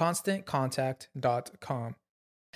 ConstantContact.com.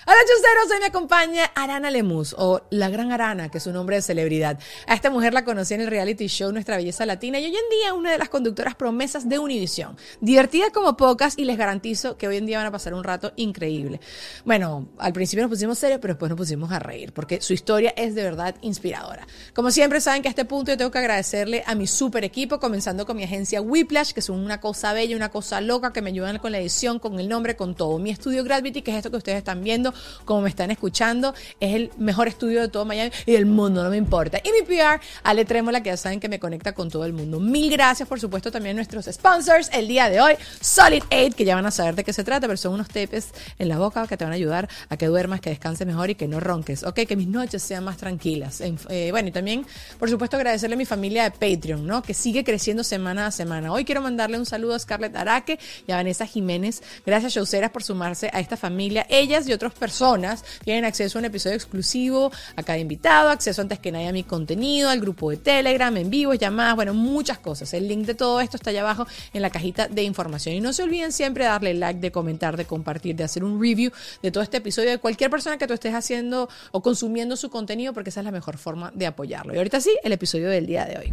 Hola chuceros, hoy me acompaña Arana Lemus, o la gran Arana, que es un nombre de celebridad. A esta mujer la conocí en el reality show Nuestra Belleza Latina y hoy en día una de las conductoras promesas de Univision. Divertida como pocas y les garantizo que hoy en día van a pasar un rato increíble. Bueno, al principio nos pusimos serios, pero después nos pusimos a reír, porque su historia es de verdad inspiradora. Como siempre saben que a este punto yo tengo que agradecerle a mi super equipo, comenzando con mi agencia Whiplash, que son una cosa bella, una cosa loca, que me ayudan con la edición, con el nombre, con todo. Mi estudio Gravity, que es esto que ustedes están viendo como me están escuchando. Es el mejor estudio de todo Miami y del mundo, no me importa. Y mi PR, Ale Trémola, que ya saben que me conecta con todo el mundo. Mil gracias, por supuesto, también a nuestros sponsors el día de hoy. Solid 8, que ya van a saber de qué se trata, pero son unos tepes en la boca que te van a ayudar a que duermas, que descanses mejor y que no ronques. Ok, que mis noches sean más tranquilas. Eh, bueno, y también, por supuesto, agradecerle a mi familia de Patreon, ¿no? Que sigue creciendo semana a semana. Hoy quiero mandarle un saludo a Scarlett Araque y a Vanessa Jiménez. Gracias, showceras, por sumarse a esta familia. Ellas y otras personas tienen acceso a un episodio exclusivo a cada invitado, acceso antes que nadie a mi contenido, al grupo de Telegram, en vivo, llamadas, bueno, muchas cosas. El link de todo esto está allá abajo en la cajita de información. Y no se olviden siempre darle like, de comentar, de compartir, de hacer un review de todo este episodio de cualquier persona que tú estés haciendo o consumiendo su contenido, porque esa es la mejor forma de apoyarlo. Y ahorita sí, el episodio del día de hoy.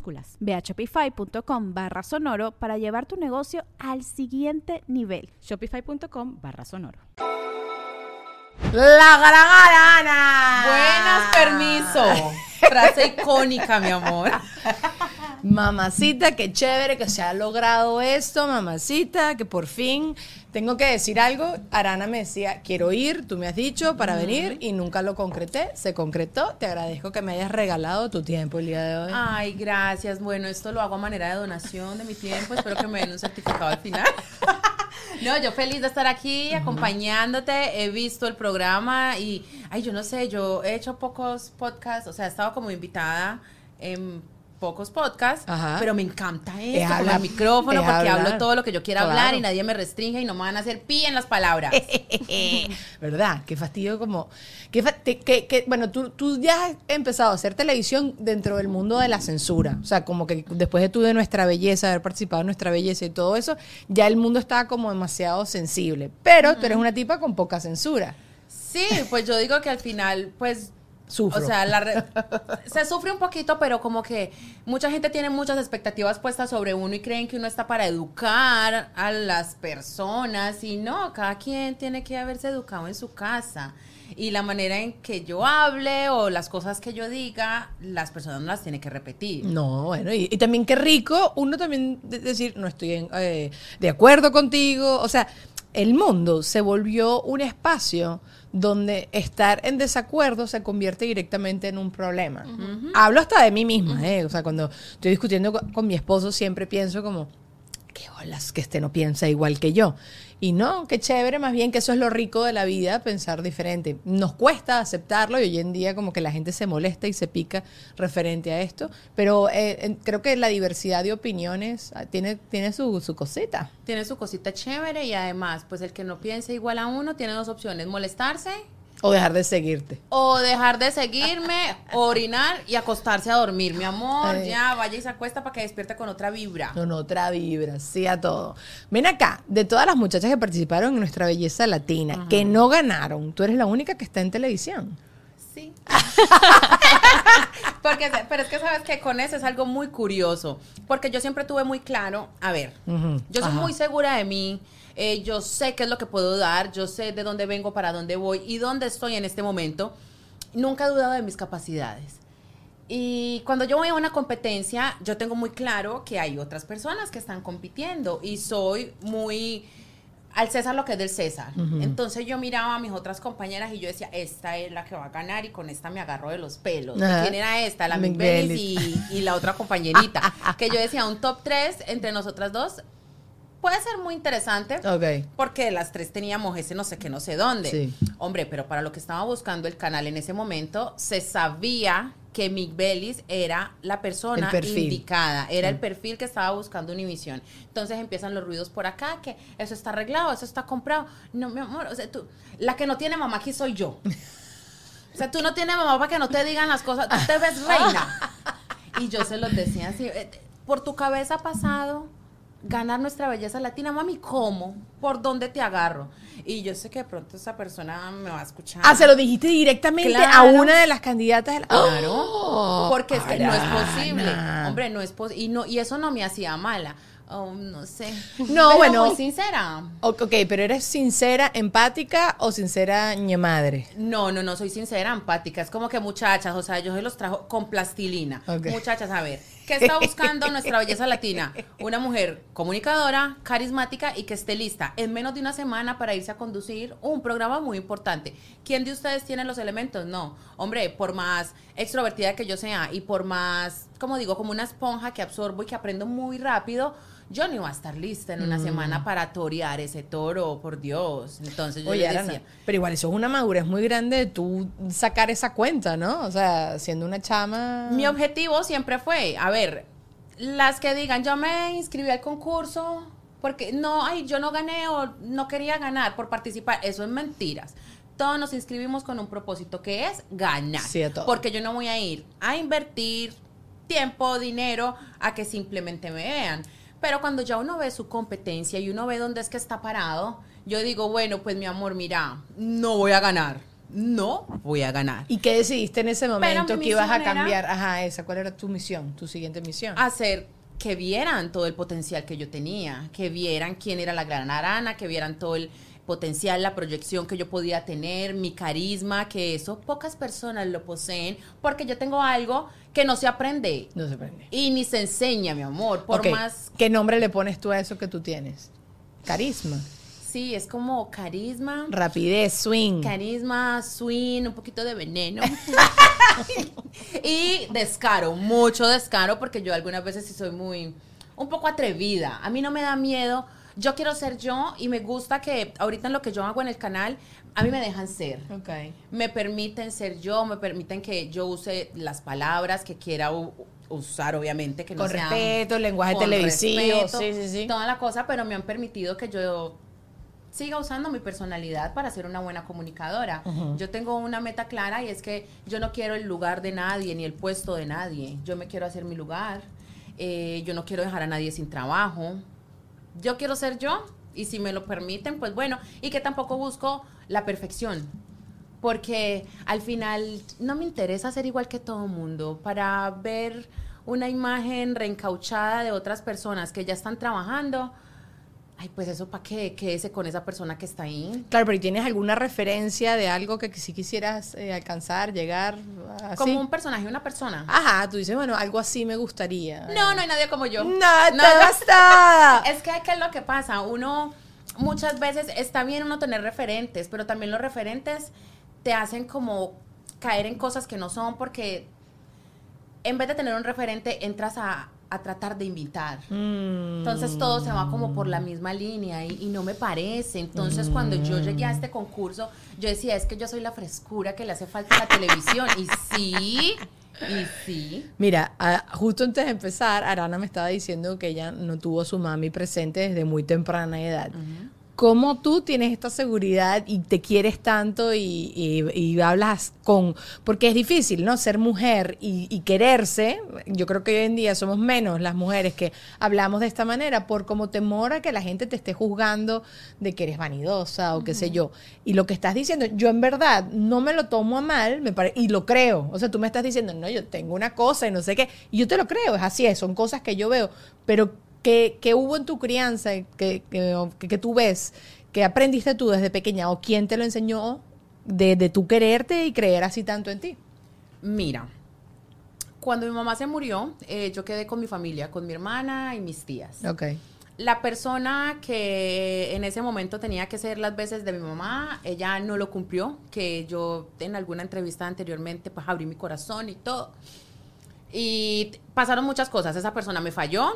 Ve a shopify.com barra sonoro para llevar tu negocio al siguiente nivel. Shopify.com barra sonoro. La gran Arana. Buenas, permiso. Frase icónica, mi amor. Mamacita, qué chévere que se ha logrado esto, mamacita, que por fin tengo que decir algo. Arana me decía, quiero ir, tú me has dicho para venir y nunca lo concreté. Se concretó. Te agradezco que me hayas regalado tu tiempo el día de hoy. Ay, gracias. Bueno, esto lo hago a manera de donación de mi tiempo. Espero que me den un certificado al final. No, yo feliz de estar aquí acompañándote. He visto el programa y, ay, yo no sé, yo he hecho pocos podcasts, o sea, he estado como invitada en pocos podcasts, Ajá. pero me encanta Es esto, con hablar, el micrófono, es porque hablar. hablo todo lo que yo quiera Claro. hablar y nadie me restringe y no me van a hacer pi en las palabras. ¿Verdad? Qué fastidio como... Qué bueno, tú, tú ya has empezado a hacer televisión dentro del mundo de la censura. O sea, como que después de tú de Nuestra Belleza, haber participado en Nuestra Belleza y todo eso, ya el mundo está como demasiado sensible. Pero tú eres una tipa con poca censura. Sí, pues yo digo que al final, pues. Sufro. O sea, la re- se sufre un poquito, pero como que mucha gente tiene muchas expectativas puestas sobre uno y creen que uno está para educar a las personas. Y no, cada quien tiene que haberse educado en su casa. Y la manera en que yo hable o las cosas que yo diga, las personas no las tienen que repetir. No, bueno, y, y también qué rico uno también de- decir, no estoy en, eh, de acuerdo contigo. O sea, el mundo se volvió un espacio donde estar en desacuerdo se convierte directamente en un problema. Hablo hasta de mí misma, ¿eh? O sea, cuando estoy discutiendo con, con mi esposo siempre pienso como, qué que este no piensa igual que yo. Y no, qué chévere, más bien que eso es lo rico de la vida, pensar diferente. Nos cuesta aceptarlo y hoy en día como que la gente se molesta y se pica referente a esto, pero eh, creo que la diversidad de opiniones ah, tiene, tiene su, su cosita. Tiene su cosita chévere y además, pues el que no piense igual a uno tiene dos opciones, molestarse O dejar de seguirte. O dejar de seguirme, orinar y acostarse a dormir. Mi amor, Ay. ya vaya y se acuesta para que despierte con otra vibra. Con otra vibra, sí a todo. Ven acá, de todas las muchachas que participaron en nuestra belleza latina, que no ganaron, tú eres la única que está en televisión. Sí. porque, pero es que sabes que con eso es algo muy curioso. Porque yo siempre tuve muy claro, a ver, yo soy Ajá. muy segura de mí. Eh, yo sé qué es lo que puedo dar, yo sé de dónde vengo, para dónde voy y dónde estoy en este momento. Nunca he dudado de mis capacidades. Y cuando yo voy a una competencia, yo tengo muy claro que hay otras personas que están compitiendo y soy muy al César lo que es del César. Entonces yo miraba a mis otras compañeras y yo decía, esta es la que va a ganar y con esta me agarro de los pelos. ¿De Ajá. ¿Quién era esta? La Mick y, y la otra compañerita. que yo decía, un top 3 entre nosotras dos puede ser muy interesante. Ok. Porque las tres teníamos ese no sé qué, no sé dónde. Sí. Hombre, pero para lo que estaba buscando el canal en ese momento, se sabía que Mick Bellis era la persona indicada, era el perfil que estaba buscando Univision. Entonces empiezan los ruidos por acá, que eso está arreglado, eso está comprado. No, mi amor, o sea, tú, la que no tiene mamá aquí soy yo. O sea, tú no tienes mamá para que no te digan las cosas, tú te ves reina. Y yo se los decía así, eh, por tu cabeza ha pasado ganar nuestra belleza latina, mami, ¿cómo? ¿Por dónde te agarro? Y yo sé que de pronto esa persona me va a escuchar. Ah, se lo dijiste directamente a una de las candidatas. De la... Claro, Oh, porque es que no es posible. Hombre, no es posible. Y, no, y eso no me hacía mala. Oh, no sé. No, Pero bueno. Muy sincera. Ok, pero ¿eres sincera, empática o sincera ñe madre? No, no, no, soy sincera, empática. Es como que muchachas, o sea, yo se los trajo con plastilina. Muchachas, a ver, ¿qué está buscando nuestra belleza latina? Una mujer comunicadora, carismática y que esté lista en menos de una semana para irse a conducir un programa muy importante. ¿Quién de ustedes tiene los elementos? No. Hombre, por más extrovertida que yo sea y por más, como digo, como una esponja que absorbo y que aprendo muy rápido, yo no iba a estar lista en una Mm. semana para torear ese toro, por Dios. Entonces yo Oye, les Arana, decía, pero igual eso es una madurez muy grande de tú sacar esa cuenta, ¿no? O sea, siendo una chama... Mi objetivo siempre fue, a ver, las que digan, yo me inscribí al concurso porque no, ay, yo no gané o no quería ganar por participar, eso es mentiras. Todos nos inscribimos con un propósito que es ganar. Sí. Porque yo no voy a ir a invertir tiempo, dinero, a que simplemente me vean. Pero cuando ya uno ve su competencia y uno ve dónde es que está parado, yo digo, bueno, pues mi amor, mira, no voy a ganar. No voy a ganar. ¿Y qué decidiste en ese momento que ibas a cambiar? Ajá, esa. ¿Cuál era tu misión, tu siguiente misión? hacer que vieran todo el potencial que yo tenía, que vieran quién era la gran arana, que vieran todo el potencial, la proyección que yo podía tener, mi carisma, que eso pocas personas lo poseen, porque yo tengo algo que no se aprende No se prende. y ni se enseña, mi amor, por más... ¿Qué nombre le pones tú a eso que tú tienes? Carisma. Sí, es como carisma. Rapidez, swing. Carisma, swing, un poquito de veneno. y descaro, mucho descaro, porque yo algunas veces sí soy muy, un poco atrevida. A mí no me da miedo. Yo quiero ser yo y me gusta que ahorita en lo que yo hago en el canal, a mí me dejan ser. Me permiten ser yo, me permiten que yo use las palabras que quiera usar, obviamente, que no Con sean- respeto, lenguaje con televisivo, respeto, sí, sí, sí. Toda la cosa, pero me han permitido que yo siga usando mi personalidad para ser una buena comunicadora. Yo tengo una meta clara y es que yo no quiero el lugar de nadie ni el puesto de nadie. Yo me quiero hacer mi lugar. Eh, yo no quiero dejar a nadie sin trabajo. Yo quiero ser yo y si me lo permiten, pues bueno. Y que tampoco busco la perfección. Porque al final no me interesa ser igual que todo mundo. Para ver una imagen reencauchada de otras personas que ya están trabajando, ay, pues eso para qué, quédese con esa persona que está ahí. Claro, pero ¿y ¿tienes alguna referencia de algo que si quisieras eh, alcanzar, llegar así? Como un personaje, una persona. Ajá, tú dices, bueno, algo así me gustaría. No, no hay nadie como yo. No, No, basta. Es que, ¿qué es lo que pasa? Uno, muchas veces está bien uno tener referentes, pero también los referentes te hacen como caer en cosas que no son porque en vez de tener un referente entras a, a tratar de invitar. Entonces todo se va como por la misma línea y, y no me parece. Entonces cuando yo llegué a este concurso, yo decía, es que yo soy la frescura que le hace falta a la televisión. Y sí, y sí. Mira, ah, justo antes de empezar, Arana me estaba diciendo que ella no tuvo a su mami presente desde muy temprana edad. ¿Cómo tú tienes esta seguridad y te quieres tanto y, y- y hablas con... Porque es difícil, ¿no? Ser mujer y, y quererse. Yo creo que hoy en día somos menos las mujeres que hablamos de esta manera por como temor a que la gente te esté juzgando de que eres vanidosa o qué sé yo. Y lo que estás diciendo, yo en verdad no me lo tomo a mal me pare- y lo creo. O sea, tú me estás diciendo, no, yo tengo una cosa y no sé qué. Y yo te lo creo, es así, es, son cosas que yo veo. Pero ¿qué, qué hubo en tu crianza que, que, que- que tú ves, que aprendiste tú desde pequeña o quién te lo enseñó de, de tú quererte y creer así tanto en ti? Mira, cuando mi mamá se murió, eh, yo quedé con mi familia, con mi hermana y mis tías. Ok. La persona que en ese momento tenía que ser las veces de mi mamá, ella no lo cumplió, que yo en alguna entrevista anteriormente pues abrí mi corazón y todo. Y pasaron muchas cosas, esa persona me falló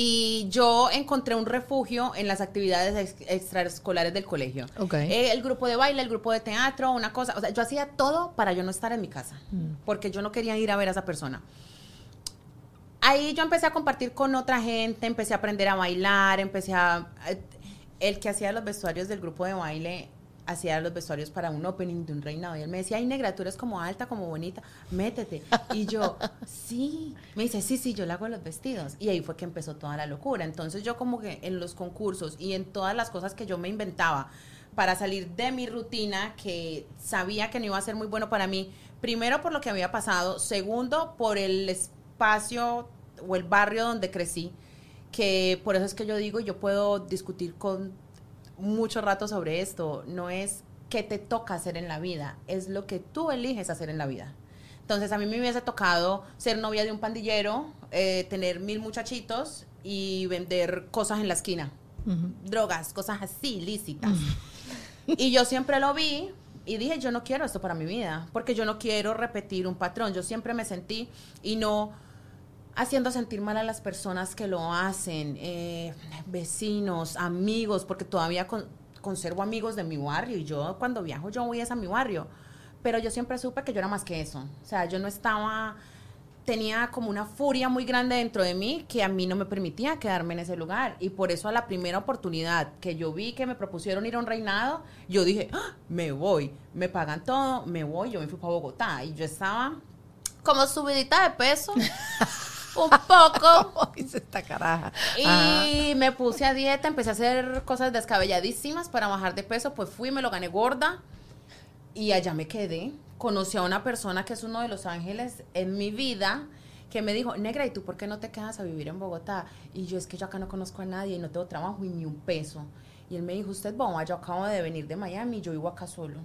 y yo encontré un refugio en las actividades ex- extraescolares del colegio. Ok. Eh, el grupo de baile, el grupo de teatro, una cosa, o sea, yo hacía todo para yo no estar en mi casa, porque yo no quería ir a ver a esa persona ahí yo empecé a compartir con otra gente, empecé a aprender a bailar, empecé a... El que hacía los vestuarios del grupo de baile hacía los vestuarios para un opening de un reinado y él me decía, ay negra, tú eres como alta, como bonita, métete. Y yo, sí, me dice, sí, sí, yo le hago los vestidos. Y ahí fue que empezó toda la locura. Entonces yo como que en los concursos y en todas las cosas que yo me inventaba para salir de mi rutina, que sabía que no iba a ser muy bueno para mí, primero por lo que había pasado, segundo por el espacio o el barrio donde crecí, que por eso es que yo digo, yo puedo discutir con mucho rato sobre esto, no es qué te toca hacer en la vida, es lo que tú eliges hacer en la vida. Entonces a mí me hubiese tocado ser novia de un pandillero, eh, tener mil muchachitos y vender cosas en la esquina, drogas, cosas así, lícitas. Y yo siempre lo vi y dije, yo no quiero esto para mi vida, porque yo no quiero repetir un patrón. Yo siempre me sentí y no haciendo sentir mal a las personas que lo hacen, eh, vecinos, amigos, porque todavía con- conservo amigos de mi barrio y yo cuando viajo yo voy a mi barrio. Pero yo siempre supe que yo era más que eso. O sea, yo no estaba tenía como una furia muy grande dentro de mí que a mí no me permitía quedarme en ese lugar. Y por eso a la primera oportunidad que yo vi que me propusieron ir a un reinado, yo dije, "Ah, me voy, me pagan todo, me voy, yo me fui para Bogotá. Y yo estaba como subidita de peso, un poco. Dice esta caraja. Y me puse a dieta, empecé a hacer cosas descabelladísimas para bajar de peso, pues fui, me lo gané gorda y allá me quedé. Conocí a una persona que es uno de los ángeles en mi vida que me dijo, negra, ¿y tú por qué no te quedas a vivir en Bogotá? Y yo es que yo acá no conozco a nadie y no tengo trabajo y ni un peso. Y él me dijo, usted bomba, yo acabo de venir de Miami, yo vivo acá solo.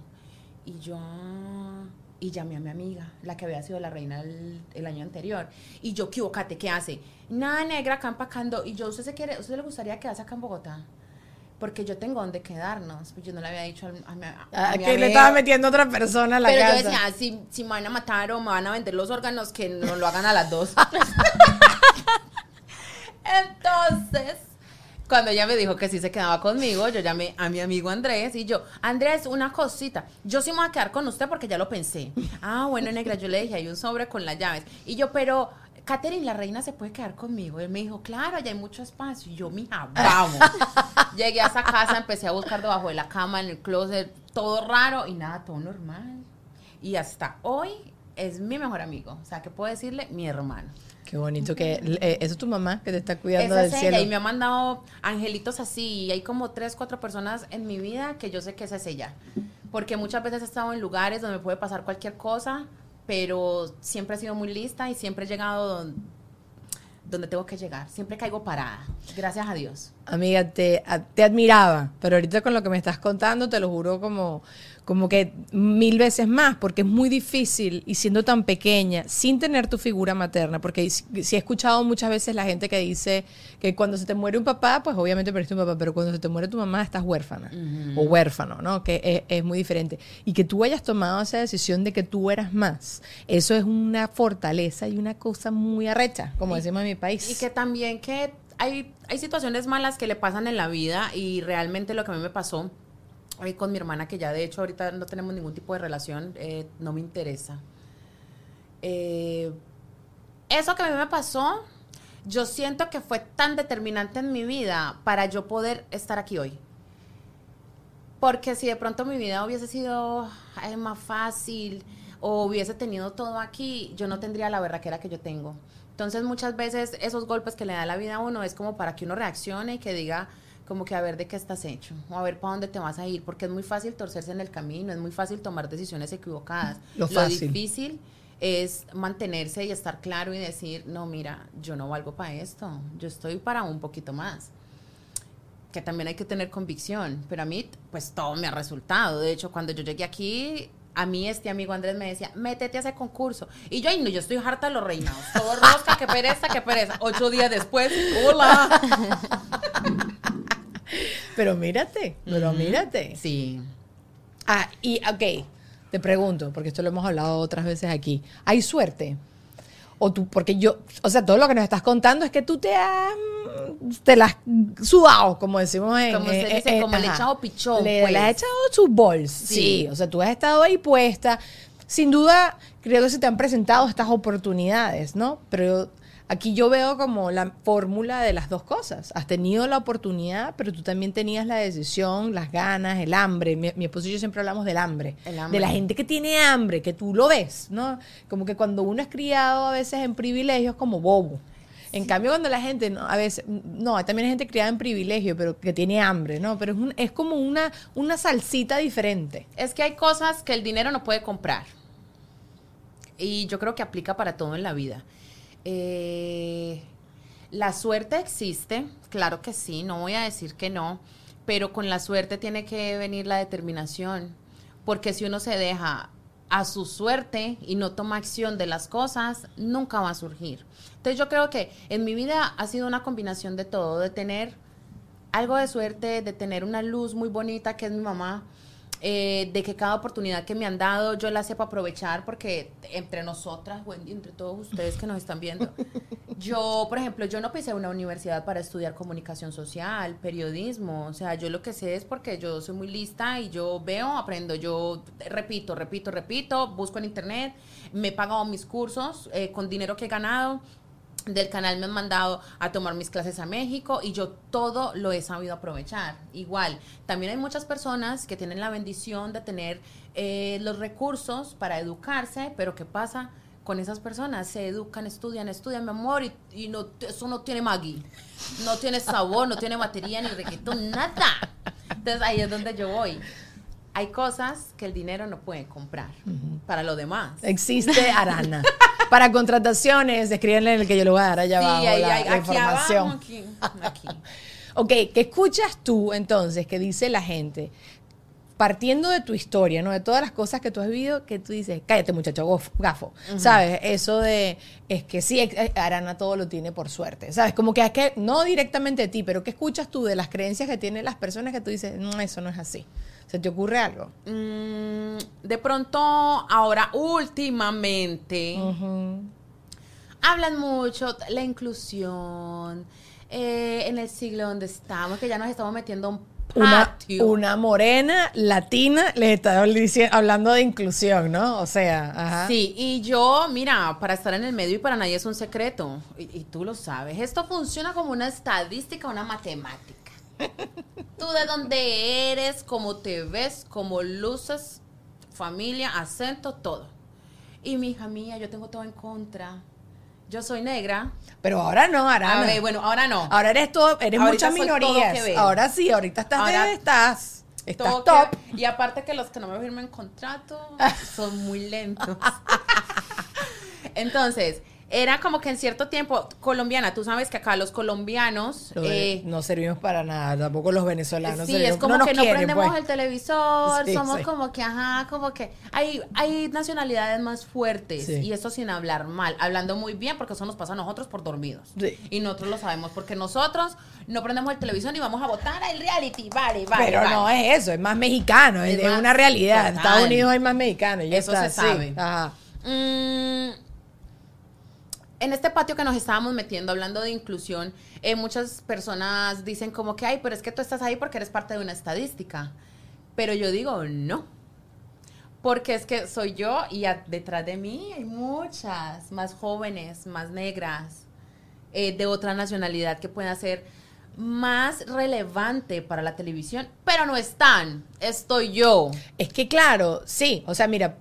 Y yo, ah, y llamé a mi amiga, la que había sido la reina el, el año anterior. Y yo, ¿qué Cate, ¿Qué hace? Nada negra acá empacando. Y yo, ¿usted se quiere, usted le gustaría quedarse acá en Bogotá? Porque yo tengo donde quedarnos. Pues yo no le había dicho al- a, mi- a, Ah, mi que le estaba metiendo otra persona a la Pero casa. yo decía, "Ah, si, si me van a matar o me van a vender los órganos, que no lo hagan a las dos. Entonces, cuando ella me dijo que sí se quedaba conmigo, yo llamé a mi amigo Andrés y yo, Andrés, una cosita, yo sí me voy a quedar con usted porque ya lo pensé. Ah, bueno, negra, yo le dije, hay un sobre con las llaves. Y yo, pero, Katherine, la reina se puede quedar conmigo. Él me dijo, claro, allá hay mucho espacio. Y yo, mija, vamos. Llegué a esa casa, empecé a buscar debajo de la cama, en el closet, todo raro y nada, todo normal. Y hasta hoy es mi mejor amigo. O sea, que puedo decirle? Mi hermano. Qué bonito que eh, eso es tu mamá que te está cuidando Esa del es cielo. ella y me ha mandado angelitos así. Y hay como tres, cuatro personas en mi vida que yo sé que esa es ella. Porque muchas veces he estado en lugares donde me puede pasar cualquier cosa, pero siempre he sido muy lista y siempre he llegado don- donde tengo que llegar. Siempre caigo parada. Gracias a Dios. Amiga, te, te admiraba, pero ahorita con lo que me estás contando, te lo juro como, como que mil veces más, porque es muy difícil y siendo tan pequeña, sin tener tu figura materna, porque si, si he escuchado muchas veces la gente que dice que cuando se te muere un papá, pues obviamente perdiste un papá, pero cuando se te muere tu mamá estás huérfana o huérfano, ¿no? Que es, es muy diferente. Y que tú hayas tomado esa decisión de que tú eras más, eso es una fortaleza y una cosa muy arrecha, como decimos en mi país. Y que también que hay, hay situaciones malas que le pasan en la vida y realmente lo que a mí me pasó eh, con mi hermana, que ya de hecho ahorita no tenemos ningún tipo de relación, eh, no me interesa. Eh, eso que a mí me pasó, yo siento que fue tan determinante en mi vida para yo poder estar aquí hoy. Porque si de pronto mi vida hubiese sido más fácil o hubiese tenido todo aquí, yo no tendría la berraquera que yo tengo. Entonces muchas veces esos golpes que le da la vida a uno es como para que uno reaccione y que diga como que a ver de qué estás hecho o a ver para dónde te vas a ir, porque es muy fácil torcerse en el camino, es muy fácil tomar decisiones equivocadas. Lo fácil. difícil es mantenerse y estar claro y decir, no, mira, yo no valgo para esto, yo estoy para un poquito más que también hay que tener convicción, pero a mí pues todo me ha resultado. De hecho, cuando yo llegué aquí, a mí este amigo Andrés me decía, métete a ese concurso. Y yo, ay no, yo estoy harta de los reinados. Todo rosca, qué pereza, qué pereza. Ocho días después, hola. Pero mírate, pero mírate. Sí. Ah, y ok, te pregunto, porque esto lo hemos hablado otras veces aquí. ¿Hay suerte? O tú, porque yo, o sea, todo lo que nos estás contando es que tú te has, te las has sudado, como decimos en... Como se dice, en- como le he echado pichón, Le, pues. le has echado sus bols, sí. Sí. O sea, tú has estado ahí puesta. Sin duda, creo que se te han presentado estas oportunidades, ¿no? Pero aquí yo veo como la fórmula de las dos cosas. Has tenido la oportunidad, pero tú también tenías la decisión, las ganas, el hambre. Mi, mi esposo y yo siempre hablamos del hambre. El hambre. De la gente que tiene hambre, que tú lo ves, ¿no? Como que cuando uno es criado a veces en privilegios como bobo. En cambio, cuando la gente, no, a veces, no, hay también hay gente criada en privilegio, pero que tiene hambre, ¿no? Pero es, un- es como una, una salsita diferente. Es que hay cosas que el dinero no puede comprar. Y yo creo que aplica para todo en la vida. Eh, la suerte existe, claro que sí, no voy a decir que no, pero con la suerte tiene que venir la determinación. Porque si uno se deja a su suerte y no toma acción de las cosas, nunca va a surgir. Entonces yo creo que en mi vida ha sido una combinación de todo, de tener algo de suerte, de tener una luz muy bonita que es mi mamá, eh, de que cada oportunidad que me han dado yo la sepa aprovechar porque entre nosotras, Wendy, entre todos ustedes que nos están viendo, yo, por ejemplo, yo no pisé una universidad para estudiar comunicación social, periodismo, o sea, yo lo que sé es porque yo soy muy lista y yo veo, aprendo, yo repito, repito, repito, busco en internet, me he pagado mis cursos eh, con dinero que he ganado, del canal me han mandado a tomar mis clases a México y yo todo lo he sabido aprovechar. Igual, también hay muchas personas que tienen la bendición de tener eh, los recursos para educarse, pero ¿qué pasa? Con esas personas se educan, estudian, estudian, mi amor, y, y no, eso no tiene Maggi, no tiene sabor, no tiene batería, ni reggaetón, nada. Entonces ahí es donde yo voy. Hay cosas que el dinero no puede comprar para lo demás. Existe Arana. Para contrataciones, escríbenle en el que yo le voy a dar allá Sí, abajo ahí, la, ahí, la aquí información. abajo, aquí, aquí. Ok, ¿qué escuchas tú entonces que dice la gente? Partiendo de tu historia, ¿no? De todas las cosas que tú has vivido, que tú dices, cállate muchacho, gof- gafo. ¿Sabes? Eso de, es que sí, eh, Arana todo lo tiene por suerte. ¿Sabes? Como que es que, no directamente de ti, pero ¿qué escuchas tú de las creencias que tienen las personas que tú dices, no, eso no es así? ¿Se te ocurre algo? Mm, de pronto, ahora últimamente, hablan mucho la inclusión eh, en el siglo donde estamos, que ya nos estamos metiendo un Una, patio. una morena latina les está hablando de inclusión, ¿no? O sea, ajá. Sí, y yo, mira, para estar en el medio y para nadie es un secreto, y, y tú lo sabes, esto funciona como una estadística, una matemática. Tú de dónde eres, cómo te ves, cómo luces, familia, acento, todo. Y mi hija mía, yo tengo todo en contra. Yo soy negra. Pero ahora no, Arana. A ver, bueno, ahora no. Ahora eres todo, eres Ahorita muchas minorías. Ahora sí, ahorita estás Ahora de- estás, estás Todo top. que- y aparte que los que no me firmen contrato son muy lentos. Entonces, era como que en cierto tiempo, colombiana, tú sabes que acá los colombianos... Lo de- eh, no servimos para nada, tampoco los venezolanos. sí, servimos- es como que no quieren, prendemos pues. el televisor, Sí, somos sí. como que, ajá, como que hay, hay nacionalidades más fuertes Sí. y eso sin hablar mal, hablando muy bien porque eso nos pasa a nosotros por dormidos. Sí. Y nosotros lo sabemos porque nosotros no prendemos el televisor y vamos a votar al reality, vale, vale. Pero vale. no es eso, es más mexicano, es, más una realidad. En. Estados Unidos hay más mexicanos. y Eso está, se sabe. Ajá. Mm, en este patio que nos estábamos metiendo hablando de inclusión, eh, muchas personas dicen como que, ay, pero es que tú estás ahí porque eres parte de una estadística. Pero yo digo, no. Porque es que soy yo y detrás de mí hay muchas más jóvenes, más negras, eh, de otra nacionalidad que pueden ser más relevante para la televisión, pero no están. Estoy yo. Es que claro, sí, o sea, mira,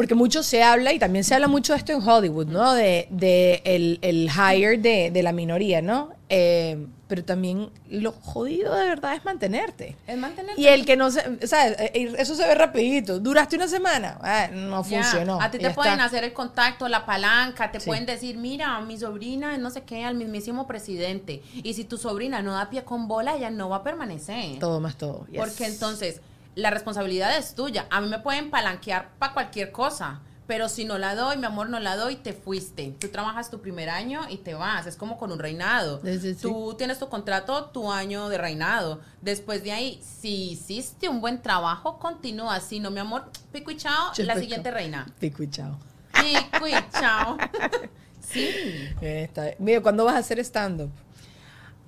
porque mucho se habla y también se habla mucho de esto en Hollywood, ¿no? De, de el, el hire de, de la minoría, ¿no? Eh, pero también lo jodido de verdad es mantenerte. Es mantenerte. Y el que no se, o sea, eh, eso se ve rapidito. ¿Duraste una semana? Ah, no Ya, funcionó. A ti te pueden está. hacer el contacto, la palanca, te Sí. pueden decir, mira, mi sobrina es no sé qué, al mismísimo presidente. Y si tu sobrina no da pie con bola, ella no va a permanecer. Todo más todo. yes. Porque entonces, la responsabilidad es tuya. A mí me pueden palanquear para cualquier cosa. Pero si no la doy, mi amor, no la doy, te fuiste. Tú trabajas tu primer año y te vas. Es como con un reinado. Sí, sí, sí. Tú tienes tu contrato, tu año de reinado. Después de ahí, si hiciste un buen trabajo, continúa. Si no, mi amor, pico y chao, la Pico. siguiente reina. Pico y chao. Pico y chao. sí. Eh, está- Mira, ¿cuándo vas a hacer stand-up?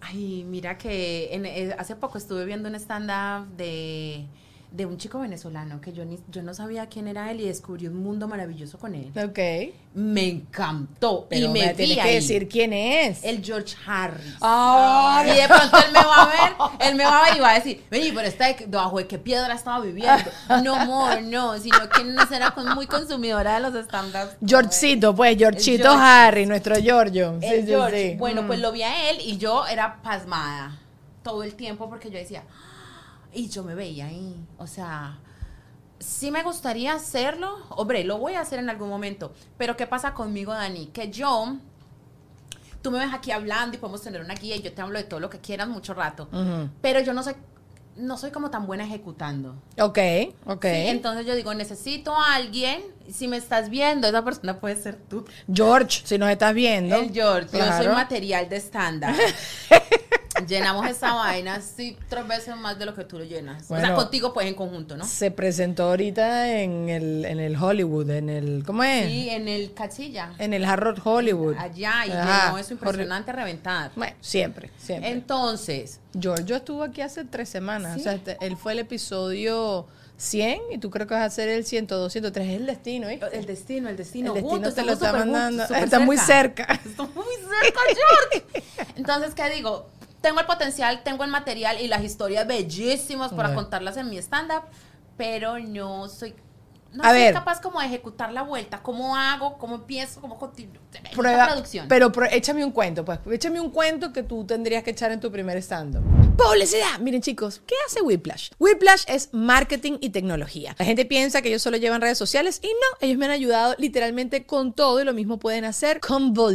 Ay, mira que en- eh, hace poco estuve viendo un stand-up de, de un chico venezolano que yo, ni, yo no sabía quién era él y descubrí un mundo maravilloso con él. Ok. Me encantó. Pero y me, vi tienes que ahí. decir quién es. El George Harris. Ay. Y de pronto él me va a ver, él me va a ver y va a decir, oye, pero esta de, debajo de qué piedra estaba viviendo. No, amor, no, sino que no será con- muy consumidora de los stand-ups. Georgecito, pues, Georgito George. Harry, nuestro Giorgio. Sí, El sí, George. sí. Bueno, Mm. pues lo vi a él y yo era pasmada todo el tiempo porque yo decía, y yo me veía ahí, o sea, sí me gustaría hacerlo, hombre, lo voy a hacer en algún momento, pero ¿qué pasa conmigo, Dani? Que yo, tú me ves aquí hablando y podemos tener una guía y yo te hablo de todo lo que quieras mucho rato, Ujú. pero yo no soy, no soy como tan buena ejecutando. Ok, ok. Sí, entonces yo digo, necesito a alguien, si me estás viendo, esa persona puede ser tú. George, si nos estás viendo. El George, yo soy material de estándar. Llenamos esa vaina así tres veces más de lo que tú lo llenas. o sea, contigo pues en conjunto, ¿no? Se presentó ahorita en el, en el Hollywood, en el. ¿Cómo es? Sí, en el Cachilla. En el Hard Rock Hollywood. Allá, y llenó eso impresionante a reventar. Bueno, siempre, siempre. Entonces, Giorgio estuvo aquí hace tres semanas. ¿Sí? O sea, este- él fue el episodio 100 y tú creo que vas a hacer el 102, 103. Es el destino, ¿eh? el destino, el destino. El destino te lo está mandando. Está muy cerca. Está muy cerca, George. Entonces, ¿qué digo? Tengo el potencial, tengo el material y las historias bellísimas para contarlas en mi stand-up, pero no soy no A soy ver. capaz como de ejecutar la vuelta. ¿Cómo hago? ¿Cómo empiezo? ¿Cómo continúo? Prueba, producción. pero échame un cuento, pues. Échame un cuento que tú tendrías que echar en tu primer stand-up. Publicidad. Miren, chicos, ¿qué hace Whiplash? Whiplash es marketing y tecnología. La gente piensa que ellos solo llevan redes sociales y no, ellos me han ayudado literalmente con todo y lo mismo pueden hacer con vos,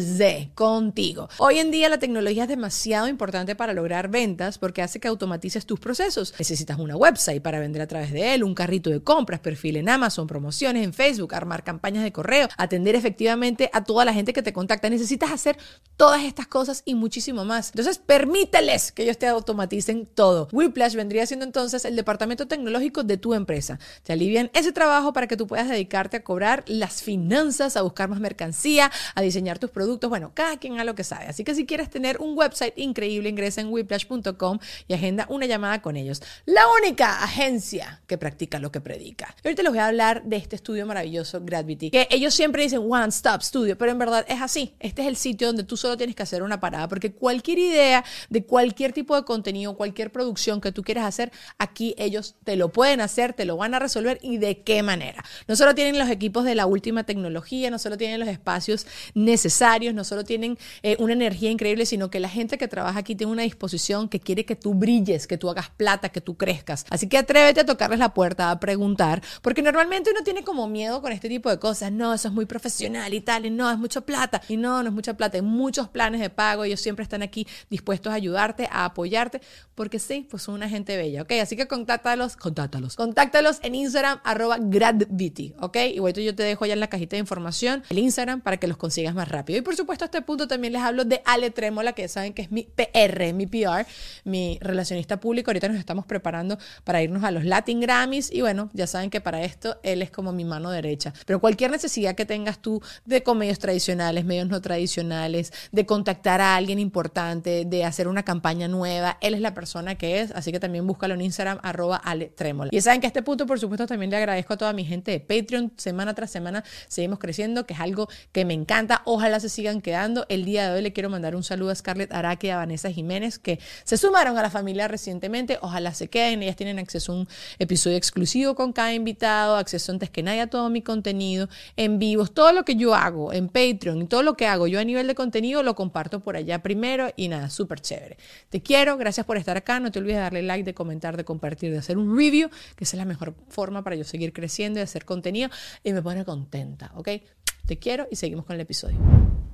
contigo. Hoy en día la tecnología es demasiado importante para lograr ventas porque hace que automatices tus procesos. Necesitas una website para vender a través de él, un carrito de compras, perfil en Amazon, promociones en Facebook, armar campañas de correo, atender efectivamente a toda la gente que te contacta. Necesitas hacer todas estas cosas y muchísimo más. Entonces, permíteles que ellos te automaticen todo. Whiplash vendría siendo entonces el departamento tecnológico de tu empresa. Te alivian ese trabajo para que tú puedas dedicarte a cobrar las finanzas, a buscar más mercancía, a diseñar tus productos. Bueno, cada quien a lo que sabe. Así que si quieres tener un website increíble, ingresa en whiplash.com y agenda una llamada con ellos. La única agencia que practica lo que predica. Y ahorita les voy a hablar de este estudio maravilloso, Gravity, que ellos siempre dicen One Stop Studio, pero en verdad es así. Este es el sitio donde tú solo tienes que hacer una parada, porque cualquier idea de cualquier tipo de contenido, cualquier producción que tú quieras hacer, aquí ellos te lo pueden hacer, te lo van a resolver y de qué manera. No solo tienen los equipos de la última tecnología, no solo tienen los espacios necesarios, no solo tienen eh, una energía increíble, sino que la gente que trabaja aquí tiene una disposición que quiere que tú brilles, que tú hagas plata, que tú crezcas. Así que atrévete a tocarles la puerta, a preguntar, porque normalmente uno tiene como miedo con este tipo de cosas. No, eso es muy profesional y tal, y no, es mucha plata. Y no, no es mucha plata, hay muchos planes de pago, ellos siempre están aquí dispuestos a ayudarte, a apoyarte, porque sí, pues son una gente bella, ¿ok? Así que contáctalos, contáctalos, contáctalos en Instagram, arroba gradvity, ¿ok? Igual yo te dejo ya en la cajita de información el Instagram para que los consigas más rápido. Y por supuesto, a este punto también les hablo de Ale Trémola, que saben que es mi PR, mi PR, mi relacionista público. Ahorita nos estamos preparando para irnos a los Latin Grammys y bueno, ya saben que para esto él es como mi mano derecha. Pero cualquier necesidad que tengas tú de con medios tradicionales, medios no tradicionales, de contactar a alguien importante, de hacer una campaña nueva, él es la persona que es, así que también búscalo en Instagram, arroba Ale. Y saben que a este punto, por supuesto, también le agradezco a toda mi gente de Patreon, semana tras semana seguimos creciendo, que es algo que me encanta, ojalá se sigan quedando. El día de hoy le quiero mandar un saludo a Scarlett Araque y a Vanessa Jiménez, que se sumaron a la familia recientemente, ojalá se queden, ellas tienen acceso a un episodio exclusivo con cada invitado, acceso antes que nadie a todo mi contenido, en vivos, todo lo que yo hago en Patreon y todo lo que hago yo a nivel de contenido lo comparto por allá primero y nada, súper chévere. Te quiero, gracias por estar acá, no te olvides de darle like, de comentar, de compartir, de hacer un review, que esa es la mejor forma para yo seguir creciendo y hacer contenido y me pone contenta, ¿ok? Te quiero y seguimos con el episodio.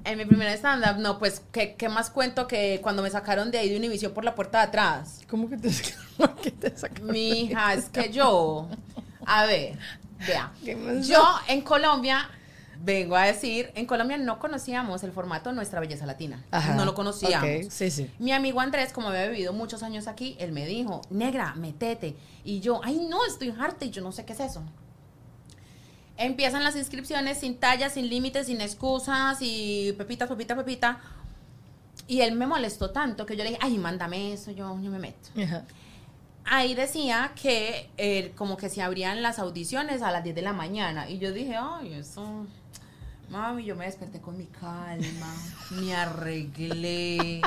En mi primer stand-up, no, pues, ¿qué, ¿qué más cuento que cuando me sacaron de ahí de Univision por la puerta de atrás? ¿Cómo que te sacaron? ¿Qué te sacaron? Mi hija, es que yo, a ver, yo en Colombia, vengo a decir, en Colombia no conocíamos el formato Nuestra Belleza Latina. Ajá, No lo conocíamos. ok, sí, sí. Mi amigo Andrés, como había vivido muchos años aquí, él me dijo, negra, metete. Y yo, ay no, estoy harta y yo no sé qué es eso. Empiezan las inscripciones sin tallas, sin límites, sin excusas y pepita, pepita, pepita. Y él me molestó tanto que yo le dije, ay, mándame eso, yo, yo me meto. Ajá. Ahí decía que eh, como que se abrían las audiciones a las 10 de la mañana. Y yo dije, ay, eso... Mami, yo me desperté con mi calma, me arreglé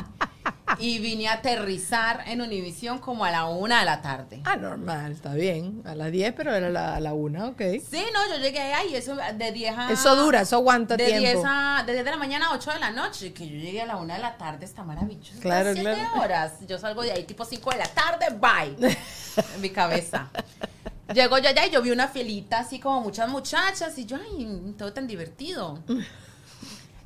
y vine a aterrizar en Univisión como a la una de la tarde. Ah, normal, está bien. A las 10, pero era la- a la 1, ok. Sí, no, yo llegué ahí, eso de 10 a... Eso dura, eso aguanta de tiempo. 10 a, de 10 de la mañana a 8 de la noche, que yo llegué a la una de la tarde, está maravilloso. Claro, Siete claro. horas. Yo salgo de ahí tipo 5 de la tarde, bye. en mi cabeza. Llego yo allá y yo vi una filita así como muchas muchachas y yo, ay, todo tan divertido.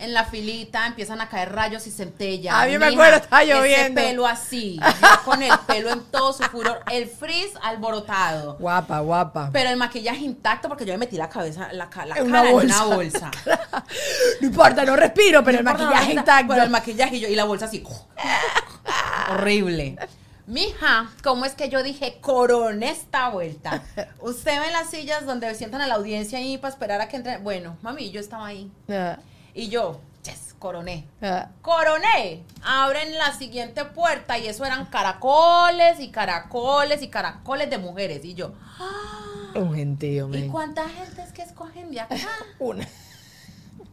En la filita empiezan a caer rayos y centellas. Ah, bien me acuerdo, ese lloviendo. pelo así, yo con el pelo en todo su furor, el frizz alborotado. Guapa, guapa. Pero el maquillaje intacto porque yo me metí la cabeza, la, la En cara en una bolsa. no importa, no respiro, pero el importa, maquillaje no, intacto. Pero el maquillaje y, yo- y la bolsa así. Horrible. Mija, ¿cómo es que yo dije coroné esta vuelta? Usted ve las sillas donde sientan a la audiencia ahí para esperar a que entre. Bueno, mami, yo estaba ahí. Ah, Y yo, yes, coroné. ah. Coroné. Abren la siguiente puerta y eso eran caracoles y caracoles y caracoles de mujeres. Y yo, Un gentío, ¿y men. cuánta gente es que escogen de acá? Una.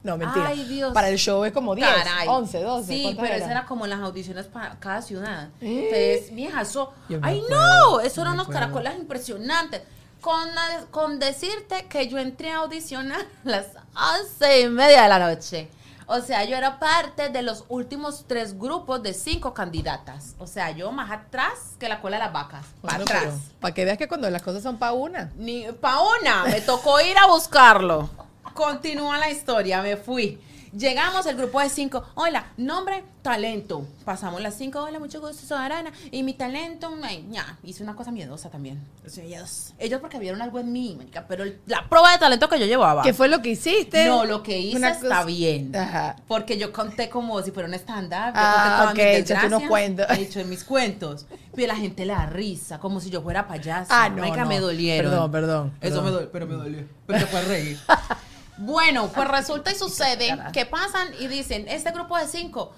No, mentira. Ay, Dios. Para el show es como 10, Caray. 11, 12. Sí, ¿cuántas pero eran? eso era como las audiciones para cada ciudad. ¿Eh? Entonces, vieja, eso. Ay, acuerdo, no, eso eran unos caracoles impresionantes. Con, con decirte que yo entré a audicionar a las once y media de la noche. O sea, yo era parte de los últimos tres grupos de cinco candidatas. O sea, yo más atrás que la cola de las vacas. Para atrás. Para que veas que cuando las cosas son para una. Ni pa' una, me tocó ir a buscarlo. Continúa la historia, me fui. Llegamos, el grupo de cinco. Hola, nombre, talento. Pasamos las cinco. Hola, mucho gusto, soy Arana. Y mi talento, ay, ya, hice una cosa miedosa también. Sea, ellos, porque vieron algo en mí, marica, pero el- la prueba de talento que yo llevaba. ¿Qué fue lo que hiciste? No, lo que hice Una está cosa- bien. Ajá. Porque yo conté como si fuera un stand-up. Yo Ah, conté todas ok, mis echaste unos desgracias, cuentos. He hecho en mis cuentos. Pero la gente le da risa, como si yo fuera payaso. Ah, no, Marica, no. me dolieron. Perdón, perdón, Eso perdón. me dolió, pero me dolió. Pero fue reír. bueno, pues resulta y sucede que pasan y dicen, este grupo de cinco,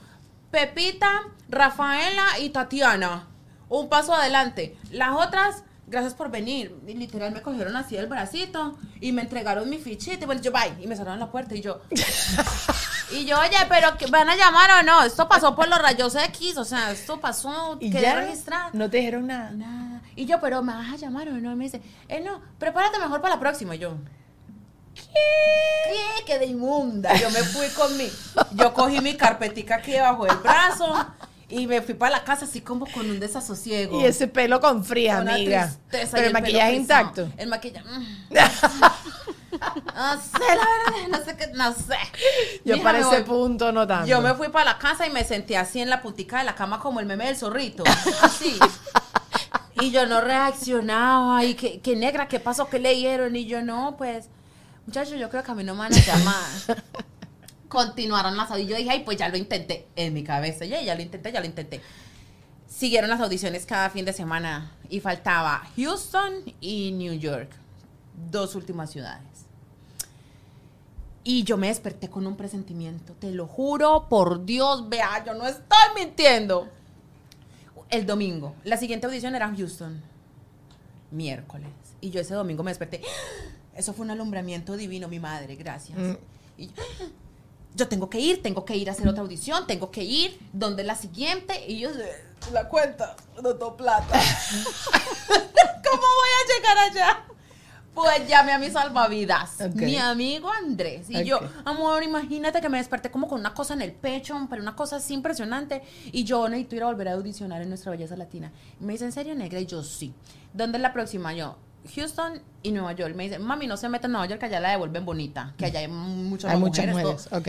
Pepita, Rafaela y Tatiana. Un paso adelante. Las otras, gracias por venir. Y literal me cogieron así del bracito y me entregaron mi fichita. Y bueno, yo, bye. Y me cerraron la puerta y yo... Y yo, oye, pero que ¿van a llamar o no? Esto pasó por los rayos X, o sea, esto pasó, ¿Y quedé ya? registrada. No te dijeron nada. Nada. Y yo, pero ¿me vas a llamar o no? Y me dice, eh, no, prepárate mejor para la próxima. Y yo, ¿qué? Quedé inmunda. Yo me fui con mi, yo cogí mi carpetica aquí debajo del brazo y me fui para la casa así como con un desasosiego. Y ese pelo con fría, Una amiga. tristeza Pero el maquillaje intacto. El maquillaje. mm. No sé, la verdad, no sé qué, no sé. Yo Mija, para ese punto no tanto. yo me fui para la casa y me senté así en la puntica de la cama como el meme del zorrito. Así. Y yo no reaccionaba. Y que, que negra, ¿qué pasó? ¿Qué leyeron? Y yo no, pues, muchachos, yo creo que a mí no me van a llamar. Continuaron las audiciones. Yo dije, ay, pues ya lo intenté en mi cabeza. Ya, ya lo intenté, ya lo intenté. Siguieron las audiciones cada fin de semana. Y faltaba Houston y New York. Dos últimas ciudades. Y yo me desperté con un presentimiento. Te lo juro por Dios, vea, yo no estoy mintiendo. El domingo. La siguiente audición era Houston. Miércoles. Y yo ese domingo me desperté. Eso fue un alumbramiento divino, mi madre, gracias. Mm. Y yo, yo tengo que ir, tengo que ir a hacer otra audición, tengo que ir. ¿Dónde es la siguiente? Y yo, la cuenta, no tengo plata. ¿Cómo voy a llegar allá? Pues llamé a mi salvavidas, Ok. mi amigo Andrés. Y yo, Ok. amor, imagínate que me desperté como con una cosa en el pecho, pero una cosa así impresionante. Y yo necesito ir a volver a audicionar en nuestra belleza latina. Y me dice, ¿en serio, negra? Y yo, sí. ¿Dónde es la próxima? Yo, Houston y Nueva York. Me dice, mami, no se meta en Nueva York, que allá la devuelven bonita. Que allá hay muchas Hay muchas mujeres. todo.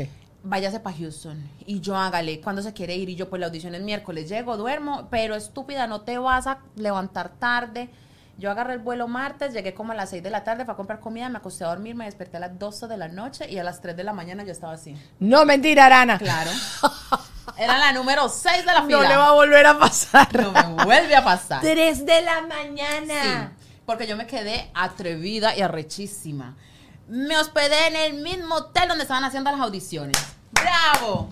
Váyase para Houston. Y yo hágale. ¿Cuándo se quiere ir? Y yo, pues la audición es miércoles. Llego, duermo. Pero estúpida, no te vas a levantar tarde. Yo agarré el vuelo martes, llegué como a las 6 de la tarde, fui a comprar comida, me acosté a dormir, me desperté a las 12 de la noche y a las 3 de la mañana yo estaba así. No, mentira, Arana. Claro. Era la número 6 de la fila. No le va a volver a pasar. No me vuelve a pasar. Tres de la Sí, mañana. Porque yo me quedé atrevida y arrechísima. Me hospedé en el mismo hotel donde estaban haciendo las audiciones. ¡Bravo!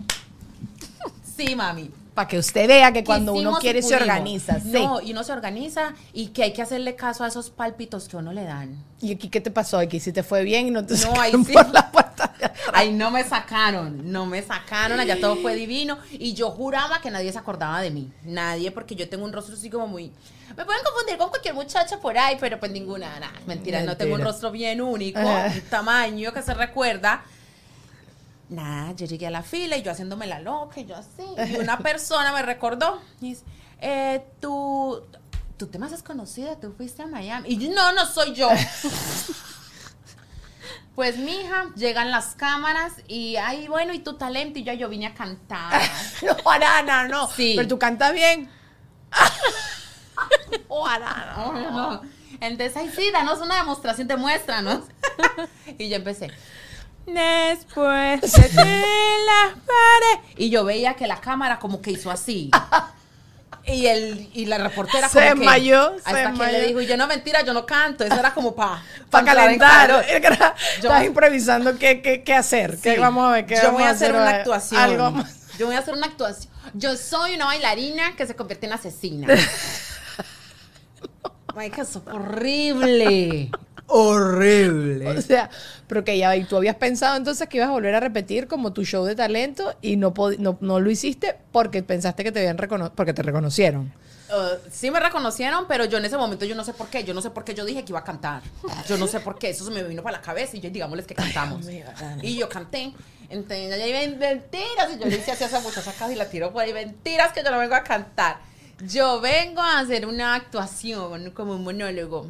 Sí, mami. Para que usted vea que cuando uno Quisimos quiere se organiza. Sí. No, y uno se organiza y que hay que hacerle caso a esos pálpitos que uno le dan. ¿Y aquí qué te pasó? Aquí si te fue bien y no te No, ahí sí. por la puerta atrás. Ahí no me sacaron, no me sacaron, allá todo fue divino y yo juraba que nadie se acordaba de mí, nadie, porque yo tengo un rostro así como muy... Me pueden confundir con cualquier muchacha por ahí, pero pues ninguna, nada, mentira, no tengo un rostro bien único, un tamaño que se recuerda. Nada, yo llegué a la fila y yo haciéndome la loca y yo así, y una persona me recordó, y dice, eh, tú, tú te me haces conocida, tú fuiste a Miami, y yo, no, no soy yo. Pues mija, llegan las cámaras y ay, bueno, y tu talento, y yo, yo vine a cantar. No, Arana, no. Sí. Pero tú cantas bien. Oh, Arana. No, no, no. Entonces, ay, sí, danos una demostración, demuéstranos. y yo empecé. Después de las paredes. Y yo veía que la cámara como que hizo así. Y, el, y la reportera Se desmayó, se Hasta que le dijo, y yo no, mentira, yo no canto. Eso era como para Para calentar. Yo- Estás improvisando qué, qué, qué hacer. ¿Qué Sí. vamos a ver? ¿Qué yo voy a hacer una actuación. Algo vamos- Yo voy a hacer una actuación. Yo soy una bailarina que se convierte en asesina. Eso es horrible. Horrible. O sea, pero que ya, y tú habías pensado entonces que ibas a volver a repetir como tu show de talento y no, pod- no, no lo hiciste porque pensaste que te habían reconocido, porque te reconocieron. Uh, sí me reconocieron, pero yo en ese momento yo no sé por qué, yo no sé por qué yo dije que iba a cantar. Yo no sé por qué, eso se me vino para la cabeza y yo digámosles que cantamos. amiga, y yo canté. Entonces ella iba mentiras y yo le decía así a esa muchacha casi la tiro por ahí, mentiras que yo no vengo a cantar. Yo vengo a hacer una actuación, como un monólogo.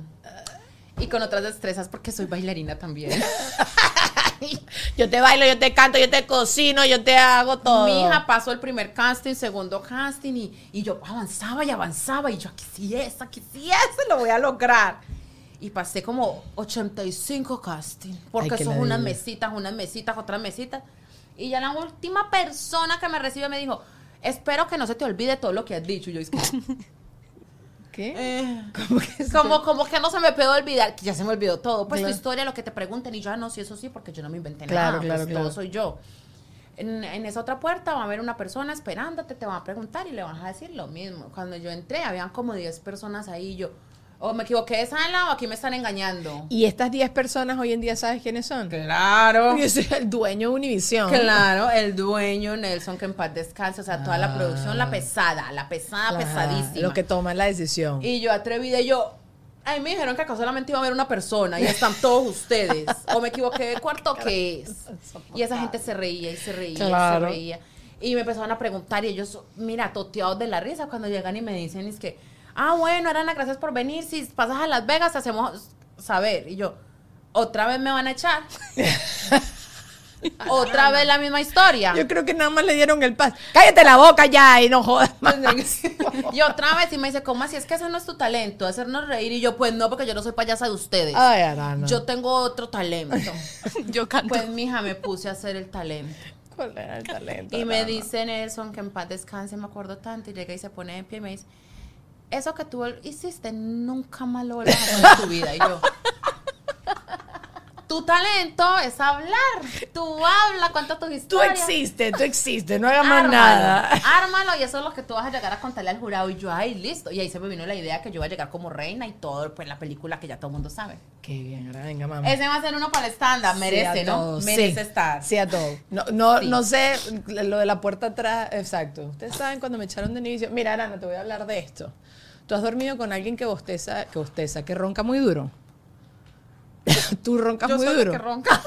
Y con otras destrezas porque soy bailarina también. Yo te bailo, yo te canto, yo te cocino, yo te hago todo. Mi hija pasó el primer casting, segundo casting y, y yo avanzaba y avanzaba y yo aquí sí es, aquí sí es, lo voy a lograr. Y pasé como 85 castings, porque Ay, son unas mesitas, unas mesitas, otras mesitas. Y ya la última persona que me recibe me dijo, espero que no se te olvide todo lo que has dicho. Y yo es que, ¿Qué? eh, ¿Cómo que se- como, como que no se me puede olvidar, que ya se me olvidó todo. Pues Claro. tu historia, lo que te pregunten, y yo, ah, no, sí, eso sí, porque yo no me inventé Claro, nada. claro, pues. Todo soy yo. En, en esa otra puerta va a haber una persona esperándote, te van a preguntar y le vas a decir lo mismo. Cuando yo entré, habían como 10 personas ahí y yo, o me equivoqué de sala o aquí me están engañando. Y estas 10 personas hoy en día, ¿sabes quiénes son? Claro. Yo soy el dueño de Univision. Claro, el dueño Nelson, que en paz descanse, o sea, toda la Ah. producción, la pesada, la pesada, Claro, pesadísima. Los que toman la decisión. Y yo atrevida, y yo, ay, me dijeron que acá solamente iba a haber una persona y están todos ustedes. O me equivoqué de cuarto, ¿qué es? Y esa gente se reía y se reía y Claro. se reía. Y me empezaron a preguntar y ellos, mira, toteados de la risa cuando llegan y me dicen, es que, ah, bueno, Arana, gracias por venir. Si pasas a Las Vegas, te hacemos saber. Y yo, otra vez me van a echar. otra vez la misma historia. Yo creo que nada más le dieron el pas. Cállate la boca ya y no jodas más. Y otra vez y me dice, ¿cómo así? Es que ese no es tu talento, hacernos reír. Y yo, pues no, porque yo no soy payasa de ustedes. Ay, Arana. Yo tengo otro talento. Yo canto. Pues, mija, me puse a hacer el talento. ¿Cuál era el talento? Y me dice Nelson que en paz descanse, me acuerdo tanto. Y llega y se pone de pie y me dice, eso que tú hiciste nunca más lo vuelvas a hacer en tu vida. Y yo, tu talento es hablar. Tú habla, cuenta tus Tú historias. existes, tú existes, no hagas más nada. Ármalo y eso es lo que tú vas a llegar a contarle al jurado. Y yo, ay, listo. Y ahí se me vino la idea que yo iba a llegar como reina y todo, pues la película que ya todo el mundo sabe. Qué bien, ahora venga, mamá. Ese va a ser uno para el estándar, merece, ¿no? todo, Merece sí. estar. Sí, a todo. No, no, Sí. no sé lo de la puerta atrás, exacto. Ustedes saben cuando me echaron de inicio. Mira, Arana, te voy a hablar de esto. ¿Tú has dormido con alguien que bosteza, que bosteza, que ronca muy duro? Tú roncas Yo muy soy la duro. que ronca.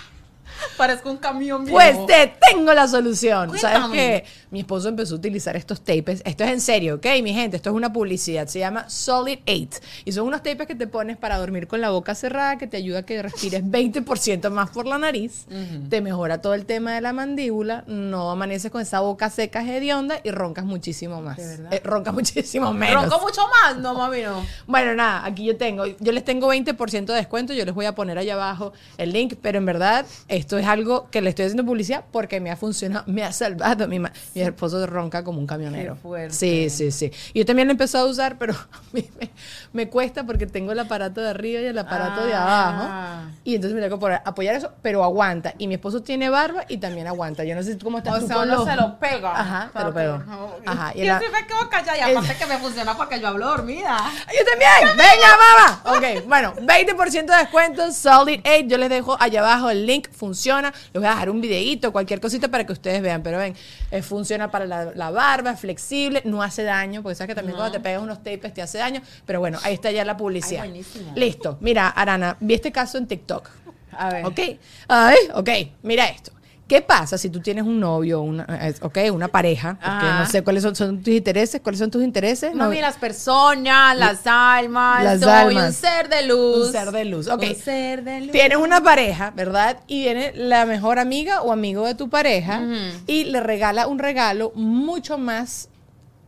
Parezco un camión viejo. Pues te tengo la solución. ¿Sabes qué? Mi esposo empezó a utilizar estos tapes. Esto es en serio, ¿ok? Mi gente, esto es una publicidad. Se llama Solid 8. Y son unos tapes que te pones para dormir con la boca cerrada, que te ayuda a que respires 20% más por la nariz. Te mejora todo el tema de la mandíbula. No amaneces con esa boca seca hedionda y roncas muchísimo más. ¿De verdad? Eh, roncas muchísimo menos. Ronco mucho más. No, mami, no. Bueno, nada, aquí yo tengo, yo les tengo 20% de descuento, yo les voy a poner allá abajo el link, pero en verdad esto es algo que le estoy haciendo publicidad porque me ha funcionado, me ha salvado. Mi, ma- mi esposo ronca como un camionero. Qué fuerte. Sí, sí, sí. Yo también lo he empezado a usar, pero a mí me, me cuesta porque tengo el aparato de arriba y el aparato de Ah. abajo. Y entonces me tengo que apoyar eso, pero aguanta. Y mi esposo tiene barba y también aguanta. Yo no sé cómo estás O sea, uno se lo pega. Ajá, te lo pego. Ajá. Y Y la- así me quedo callada. Y aparte que me funciona porque yo hablo dormida. Yo también. Venga, mamá. Ok, bueno, 20% de descuento, Solid 8. Yo les dejo allá abajo el link. Funciona. Les voy a dejar un videito, cualquier cosita para que ustedes vean. Pero ven, eh, funciona para la, la barba, es flexible, no hace daño, porque sabes que también cuando te pegas unos tapes te hace daño. Pero bueno, ahí está ya la publicidad. Ay. Listo. Mira, Arana, vi este caso en TikTok. A ver. Ok. Ay, ok. Mira esto. ¿Qué pasa si tú tienes un novio, una, eh, ok, una pareja? Porque no sé cuáles son, son tus intereses. ¿Cuáles son tus intereses? Mami, las personas, las almas, Las soy almas. un ser de luz. Un ser de luz, ok. Un ser de luz. Tienes una pareja, ¿verdad? Y viene la mejor amiga o amigo de tu pareja y le regala un regalo mucho más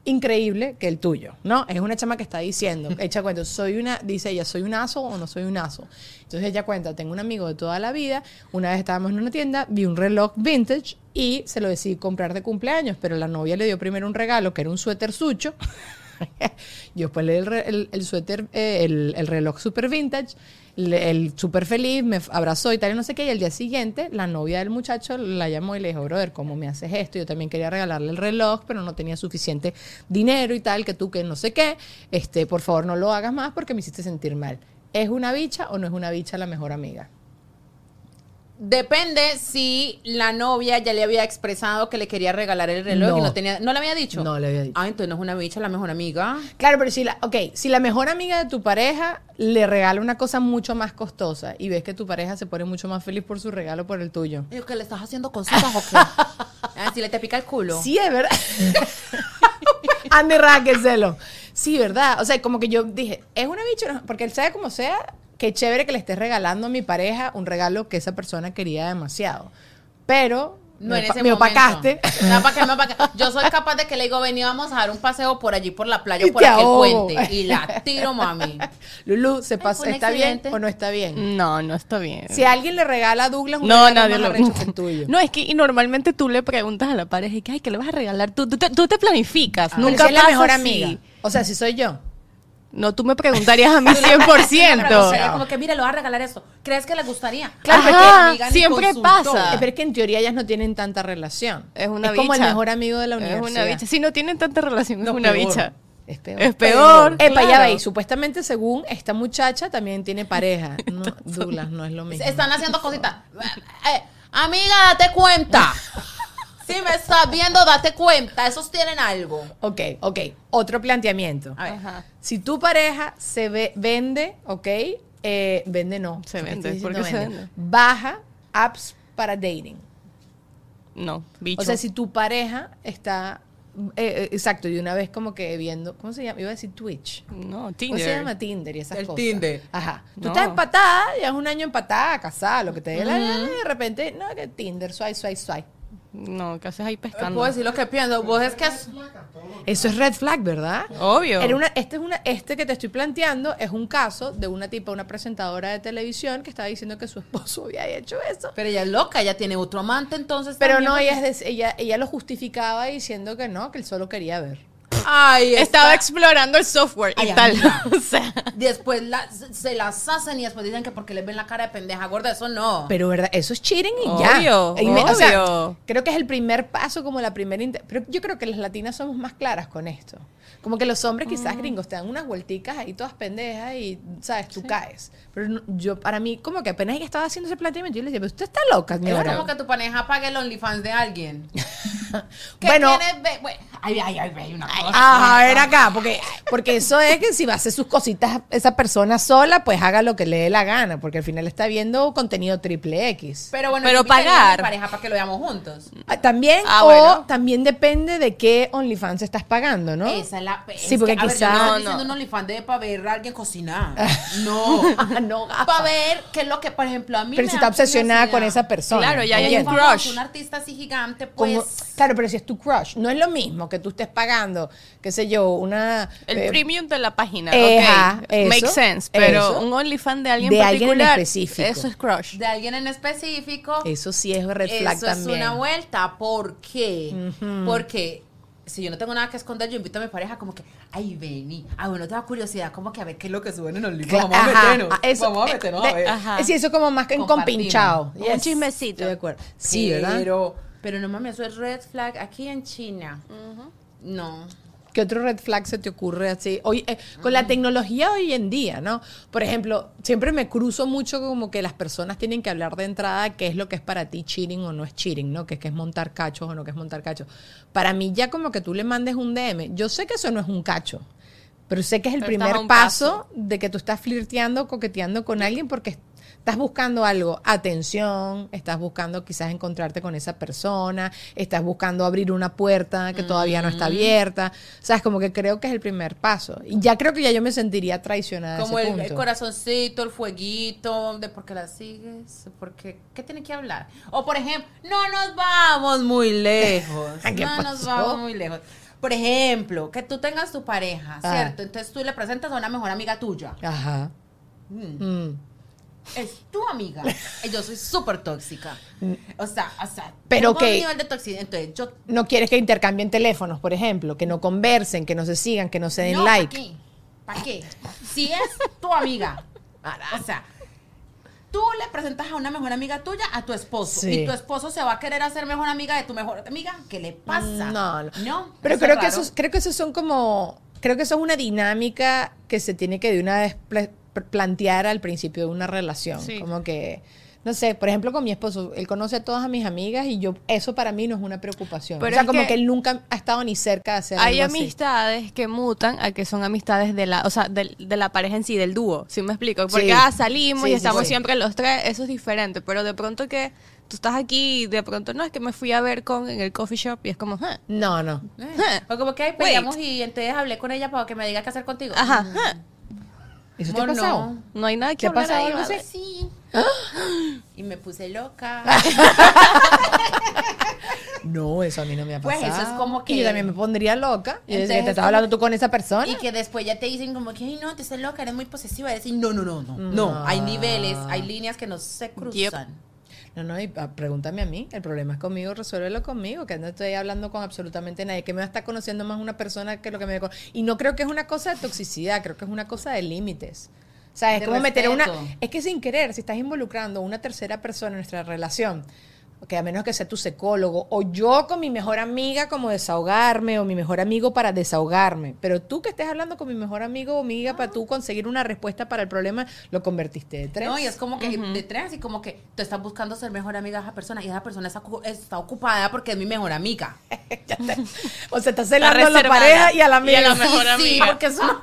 increíble que el tuyo, ¿no? Es una chama que está diciendo, echa cuenta, soy una, dice ella, soy un aso o no soy un aso. Entonces ella cuenta, tengo un amigo de toda la vida, una vez estábamos en una tienda, vi un reloj vintage y se lo decidí comprar de cumpleaños, pero la novia le dio primero un regalo que era un suéter sucho. Yo después le di el, suéter, eh, el, el reloj super vintage, el súper feliz, me abrazó y tal, y no sé qué. Y al día siguiente, la novia del muchacho la llamó y le dijo, brother, ¿cómo me haces esto? Yo también quería regalarle el reloj, pero no tenía suficiente dinero y tal, que tú que no sé qué. Este, por favor, no lo hagas más porque me hiciste sentir mal. ¿Es una bicha o no es una bicha la mejor amiga? Depende si la novia ya le había expresado que le quería regalar el reloj No. y no tenía, no le había dicho. No le había dicho. Ah, entonces no es una bicha, la mejor amiga. Claro, pero si la, ok, si la mejor amiga de tu pareja le regala una cosa mucho más costosa y ves que tu pareja se pone mucho más feliz por su regalo por el tuyo. Digo, que le estás haciendo cositas o qué? Ah, si le te pica el culo. Sí, es verdad. Andy Raquecelo. Sí, ¿verdad? O sea, como que yo dije, es una bicha, porque sea como sea, qué chévere que le estés regalando a mi pareja un regalo que esa persona quería demasiado. Pero No me, en opa- ese me momento. opacaste. No, ¿para qué me opaca? Yo soy capaz de que le digo, vení, vamos a dar un paseo por allí, por la playa, Y por aquel ahogo. puente. Y la tiro, mami. Lulu, ¿se un ¿está bien o no está bien? No, no está bien. Si alguien le regala a Douglas un No, regalo nadie lo que tuyo. No, es que y normalmente tú le preguntas a la pareja, y que, ay, ¿qué le vas a regalar? Tú, tú, te, tú te planificas. Pero Nunca si es la mejor así. amiga. O sea, si soy yo. No, tú me preguntarías a mí Pero, 100%. sería como que, mira, le vas a regalar esto. ¿Crees que le gustaría? Claro, Ajá, ni siempre pasa. Eh, Pero es que en teoría ellas no tienen tanta relación. Es una Es como el bicha. mejor amigo de la Es universidad. una bicha. Si no tienen tanta relación, es No, una peor. bicha. Es peor. Es peor. Epa, ya claro. veis, supuestamente según esta muchacha también tiene pareja. No, Douglas, no es lo mismo. Están haciendo cositas. Eh, amiga, date cuenta. Si me estás viendo, date cuenta. Esos tienen algo. Ok, ok. Otro planteamiento. A ver. Si tu pareja se ve- vende, ok, eh, vende no. Se ¿Qué vende, estoy ¿por diciendo qué se vende? Baja apps para dating. No, bicho. O sea, si tu pareja está, eh, eh, exacto, y una vez como que viendo, ¿cómo se llama? Iba a decir Twitch. No, ¿Cómo Tinder. se llama Tinder y esas El cosas? Tinder. Ajá. Tú No. estás empatada, ya es un año empatada, casada, lo que te dé la gana, y de repente, no, que Tinder, swipe, swipe, swipe. No, ¿qué haces ahí pescando? Puedo decir lo que pienso. Vos es que es- Eso es red flag, ¿verdad? Obvio. Era una, este, es una, este que te estoy planteando es un caso de una tipa, una presentadora de televisión que estaba diciendo que su esposo había hecho eso. Pero ella es loca, ella tiene otro amante, entonces. Pero no, ella, es de- ella, ella lo justificaba diciendo que no, que él solo quería ver. Ay, Estaba explorando el software y Ay, tal. amiga. o sea, Después la- se las hacen y después dicen que porque les ven la cara de pendeja gorda, eso no. Pero, ¿verdad? Eso es cheating y ya. Obvio, Y o sea, obvio. creo que es el primer paso, como la primera... Pero yo creo que las latinas somos más claras con esto. Como que los hombres, Mm. quizás gringos, te dan unas vuelticas ahí todas pendejas y, ¿sabes? Tú caes. Pero no- yo, para mí, como que apenas ella estaba haciendo ese planteamiento, yo le decía, pero usted está loca, es como que tu pareja pague el OnlyFans de alguien. ¿Qué Bueno. tienes? Ve- ve- Ay, ay, ay, hay una cosa. Ah, a ver acá, porque, porque eso es que si va a hacer sus cositas esa persona sola, pues haga lo que le dé la gana, porque al final está viendo contenido triple X. Pero bueno, Pero pagar. pareja para que lo veamos juntos. Ah, También, Ah, o bueno. también depende de qué OnlyFans estás pagando, ¿no? Esa es la. Sí, porque que, a ver, yo quizá- no No, diciendo no. un OnlyFans de para ver a alguien cocinar. No. Ah, no, gafa. para ver qué es lo que, por ejemplo, a mí Pero me si está obsesionada con esa persona. Claro, ya hay un crush. Un artista así gigante, pues. Como- claro, pero si es tu crush, no es lo mismo que tú estés pagando, qué sé yo, una... el eh, premium de la página. Ejá, ok, eso, Makes sense. Pero eso. un OnlyFans de alguien De alguien en particular. específico. Eso es crush. de alguien en específico. Eso sí es red flag Eso también. es una vuelta. ¿Por qué? Porque si yo no tengo nada que esconder, yo invito a mi pareja como que, ay, vení. Ah, bueno, te da curiosidad, como que a ver qué es lo que suben en el libro. Cla- Vamos a meternos. eso, Vamos a eh, meternos de- a ver. Ajá. Es decir, eso como más que en compinchado. Como un chismecito. Estoy de acuerdo. Sí, ¿verdad? Pero, no mames, eso es red flag aquí en China. No. ¿Qué otro red flag se te ocurre así? Hoy, eh, con la tecnología hoy en día, ¿no? Por ejemplo, siempre me cruzo mucho como que las personas tienen que hablar de entrada qué es lo que es para ti cheating o no es cheating, ¿no? Que es que es montar cachos o no que es montar cachos. Para mí ya como que tú le mandes un DM, yo sé que eso no es un cacho, pero sé que es el Pero primer un paso, de que tú estás flirteando, coqueteando con alguien porque estás buscando algo, atención, estás buscando quizás encontrarte con esa persona, estás buscando abrir una puerta que todavía no está abierta. O sea, es como que creo que es el primer paso. Y ya creo que ya yo me sentiría traicionada. a Como ese el, corazoncito, el fueguito, de por qué la sigues, porque qué tiene que hablar. O por ejemplo, no nos vamos muy lejos. ¿Qué no nos vamos muy lejos. Por ejemplo, que tú tengas tu pareja, Ah. ¿cierto? Entonces tú le presentas a una mejor amiga tuya. Ajá. Mm. Mm. Es tu amiga. Y yo soy súper tóxica. O sea, o sea, Pero que- nivel de toxicidad. Entonces yo No quieres que intercambien teléfonos, por ejemplo, que no conversen, que no se sigan, que no se den no, like. ¿Para qué? ¿Para qué? Si es tu amiga. O sea, tú le presentas a una mejor amiga tuya a tu esposo. Sí. Y tu esposo se va a querer hacer mejor amiga de tu mejor amiga. ¿Qué le pasa? No, no. No, Pero creo es que raro. eso, creo que eso son como, creo que eso es una dinámica que se tiene que de una vez plantear al principio de una relación. Sí. Como que No sé, por ejemplo, con mi esposo, él conoce a todas mis amigas y yo, eso para mí no es una preocupación. Pero o sea, como que que, él nunca ha estado ni cerca de hacer Hay algo así. amistades que mutan a que son amistades de la, o sea, del- de, la pareja en sí, del dúo, ¿sí me explico? Porque Sí. ah, salimos Sí, y sí, estamos sí. siempre los tres, eso es diferente, pero de pronto que tú estás aquí y de pronto no, es que me fui a ver con en el coffee shop y es como, "Ah, No, no. Eh, O como que peleamos y entonces hablé con ella para que me diga qué hacer contigo. ajá, Mm. ah, ¿Eso te ha pasado? no. no hay nada que ¿Te ha hablar pasado. Y me puse loca. No, eso a mí no me ha Pues pasado. eso es como Y yo que- también me pondría loca. Y desde que Entonces, te estás como- hablando tú con esa persona. Y que después ya te dicen como que, ay, no, te estás loca, eres muy posesiva. Y decir, no, no, no, no. No, hay niveles, hay líneas que no se cruzan. No, no, y ah, pregúntame a mí. El problema es conmigo, resuélvelo conmigo. Que no estoy hablando con absolutamente nadie. Que me va a estar conociendo más una persona que lo que me. Y no creo que es una cosa de toxicidad, creo que es una cosa de límites. O sea, es como meter una. Es que sin querer, si estás involucrando a una tercera persona en nuestra relación, que a menos que sea tu psicólogo, o yo con mi mejor amiga como desahogarme, o mi mejor amigo para desahogarme, pero tú que estés hablando con mi mejor amigo o amiga para tú conseguir una respuesta para el problema, lo convertiste de tres. No, y es como que de tres, y como que tú estás buscando ser mejor amiga de esa persona y esa persona está, ocu- está ocupada porque es mi mejor amiga. Ya te- o sea, estás celando a la pareja y a la amiga. Y a la mejor Sí, amiga. porque es una-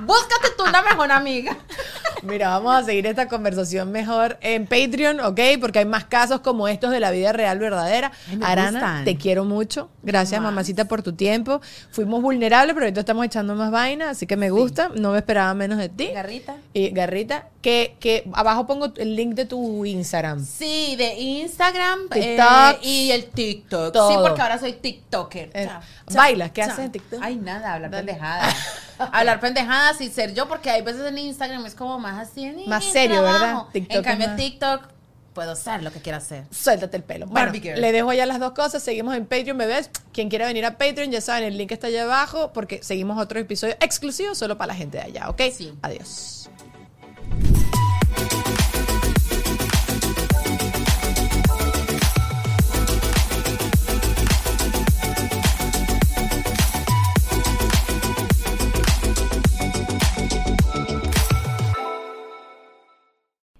Búscate tú una mejor amiga. Mira, vamos a seguir esta conversación mejor en Patreon, ¿ok? Porque hay más casos como estos de la vida real verdadera. Ay, Arana, gustan. te quiero mucho. Gracias, mamacita, por tu tiempo. Fuimos vulnerables, pero ahorita estamos echando más vaina, así que me gusta. No me esperaba menos de ti. Garrita. Y Garrita, que, que abajo pongo el link de tu Instagram. Sí, de Instagram TikTok. eh, y el TikTok. Todo. Sí, porque ahora soy TikToker. Eh, Cha, ¿bailas? ¿Qué cha. haces en TikTok? Ay, nada, hablar Dale. pendejadas. hablar pendejadas y ser yo, porque hay veces en Instagram es como más así. en Más serio, ¿verdad? TikTok en cambio, más- TikTok puedo ser lo que quiera hacer. Suéltate el pelo. Bueno, le dejo ya las dos cosas. Seguimos en Patreon, bebés. Quien quiera venir a Patreon, ya saben, el link está allá abajo porque seguimos otro episodio exclusivo solo para la gente de allá, ¿ok? Sí. Adiós.